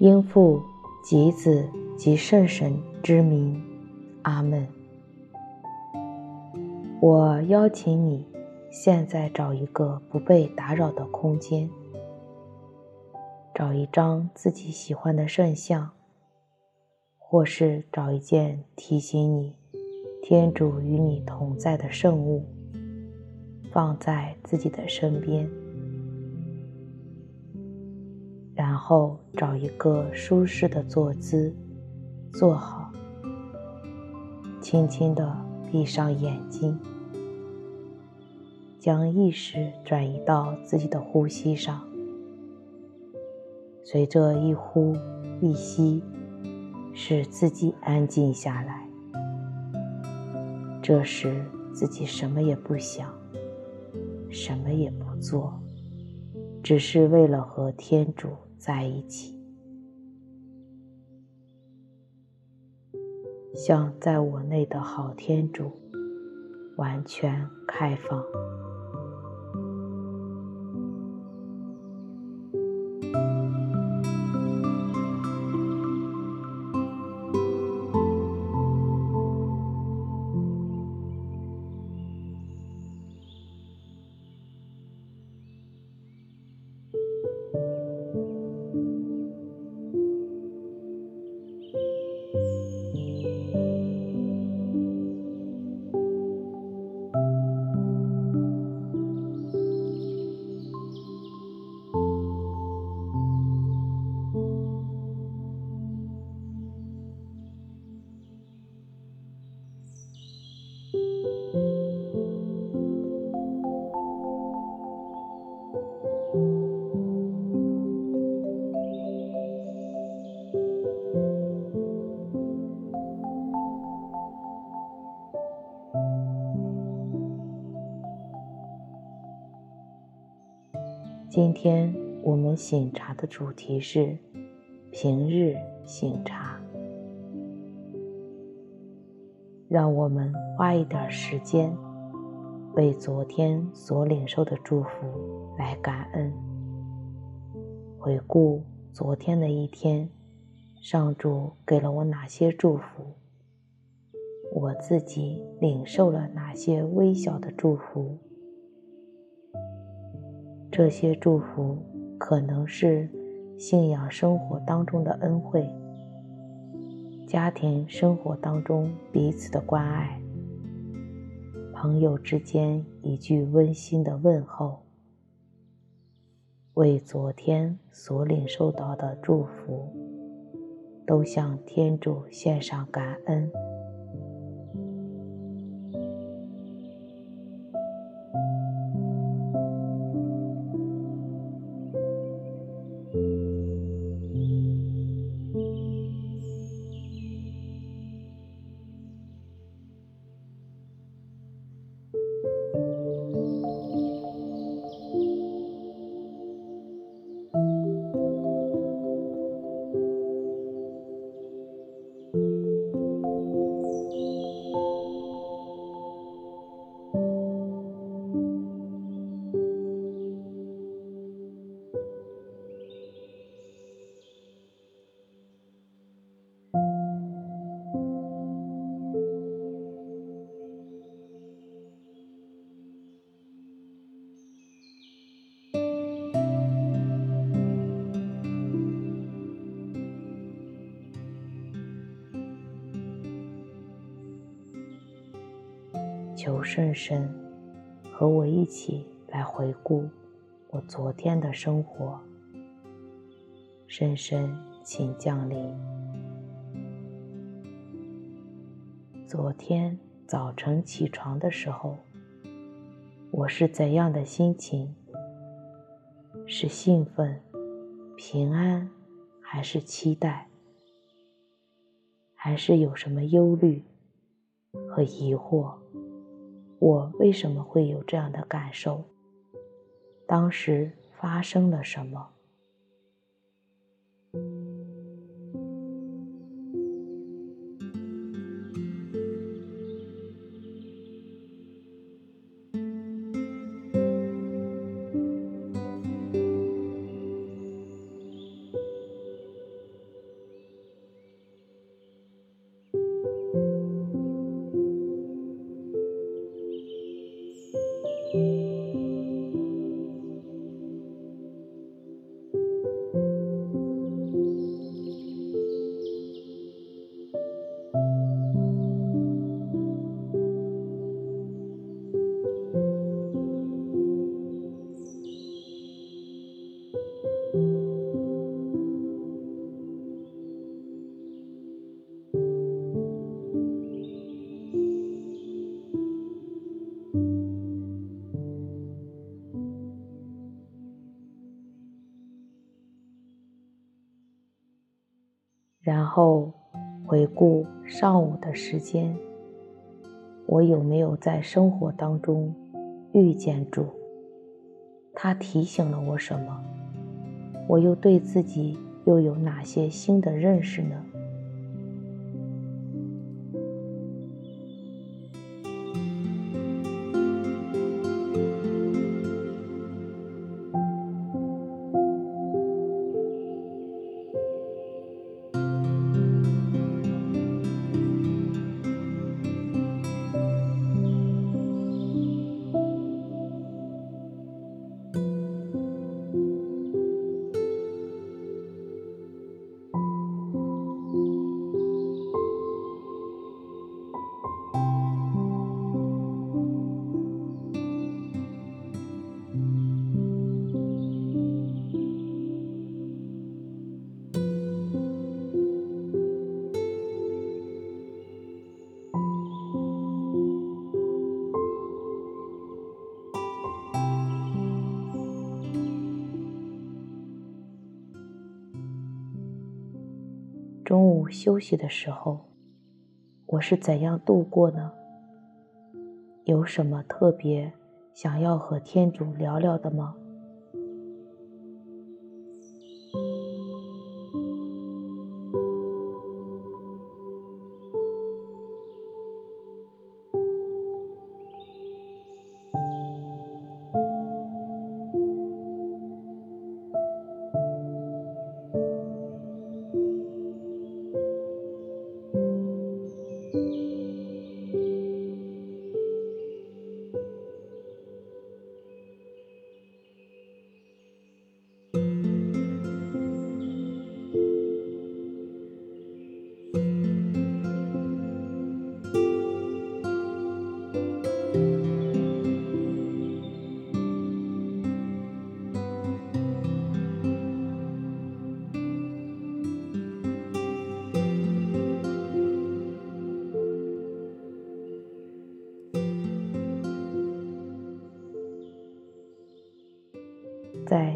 应父及子及圣神之名，阿门。我邀请你，现在找一个不被打扰的空间，找一张自己喜欢的圣像，或是找一件提醒你天主与你同在的圣物，放在自己的身边。后找一个舒适的坐姿，坐好，轻轻地闭上眼睛，将意识转移到自己的呼吸上，随着一呼一吸，使自己安静下来。这时自己什么也不想，什么也不做，只是为了和天主在一起，向在我内的好天主完全开放。今天我们醒茶的主题是平日醒茶，让我们花一点时间为昨天所领受的祝福来感恩，回顾昨天的一天，上主给了我哪些祝福，我自己领受了哪些微小的祝福。这些祝福可能是信仰生活当中的恩惠，家庭生活当中彼此的关爱，朋友之间一句温馨的问候，为昨天所领受到的祝福，都向天主献上感恩。求圣神和我一起来回顾我昨天的生活。圣神，请降临。昨天早晨起床的时候，我是怎样的心情？是兴奋、平安，还是期待？还是有什么忧虑和疑惑？我为什么会有这样的感受？当时发生了什么？后回顾上午的时间，我有没有在生活当中遇见主？他提醒了我什么？我又对自己又有哪些新的认识呢？休息的时候，我是怎样度过呢？有什么特别想要和天主聊聊的吗？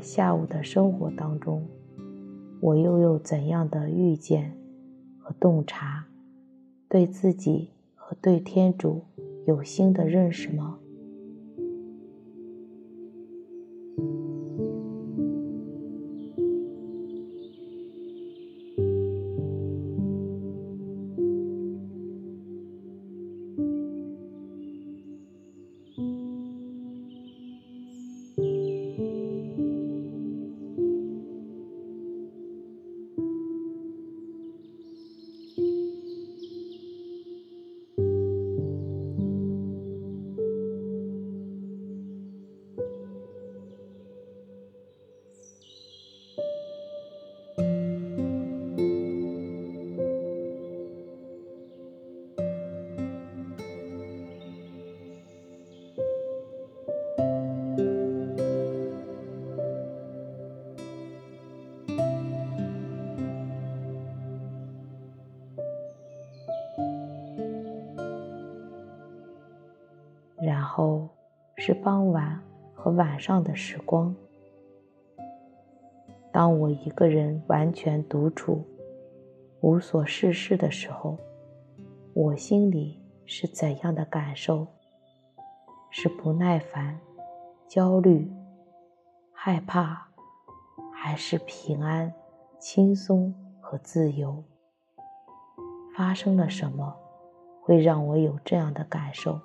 下午的生活当中，我又有怎样的遇见和洞察，对自己和对天主有新的认识吗？是傍晚和晚上的时光。当我一个人完全独处、无所事事的时候，我心里是怎样的感受？是不耐烦、焦虑、害怕，还是平安、轻松和自由？发生了什么，会让我有这样的感受？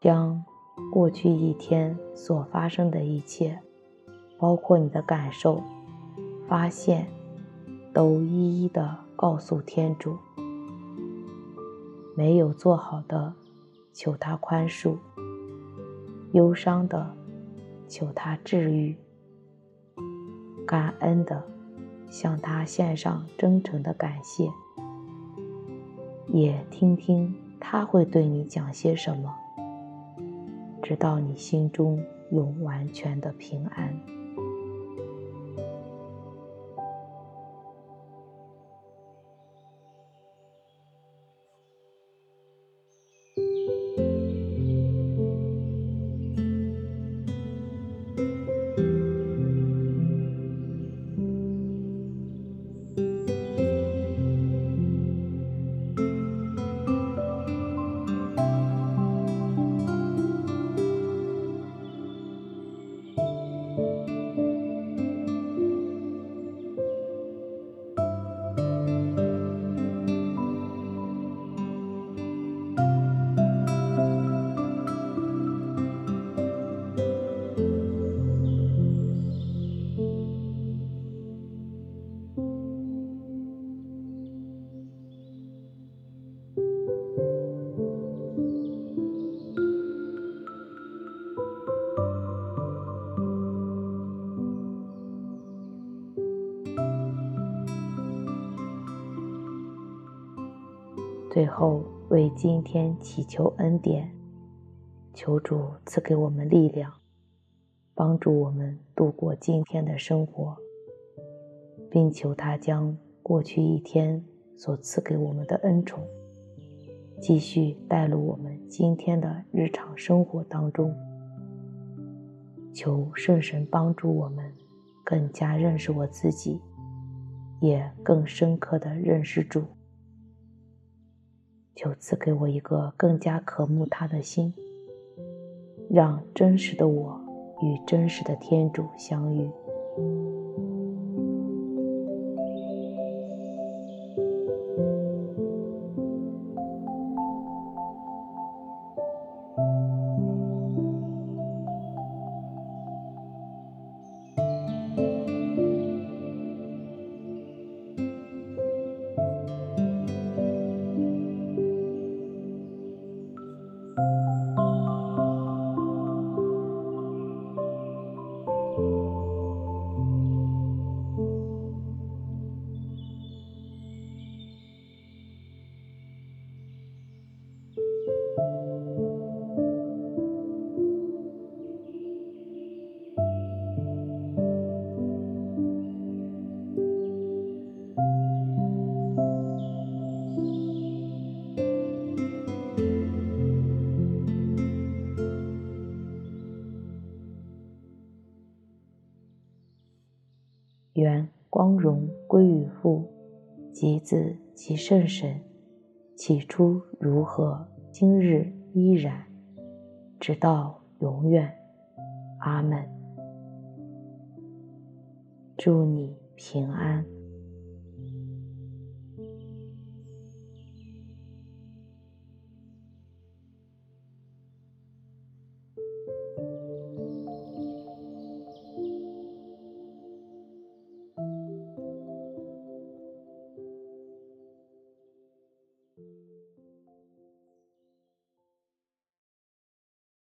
将过去一天所发生的一切，包括你的感受、发现，都一一的告诉天主。没有做好的，求他宽恕；忧伤的，求他治愈；感恩的，向他献上真诚的感谢。也听听他会对你讲些什么，直到你心中有完全的平安。最后，为今天祈求恩典，求主赐给我们力量，帮助我们度过今天的生活，并求他将过去一天所赐给我们的恩宠，继续带入我们今天的日常生活当中。求圣神帮助我们更加认识我自己，也更深刻地认识主。就赐给我一个更加渴慕他的心，让真实的我与真实的天主相遇。及子、及圣神，起初如何，今日依然，直到永远。阿门。祝你平安。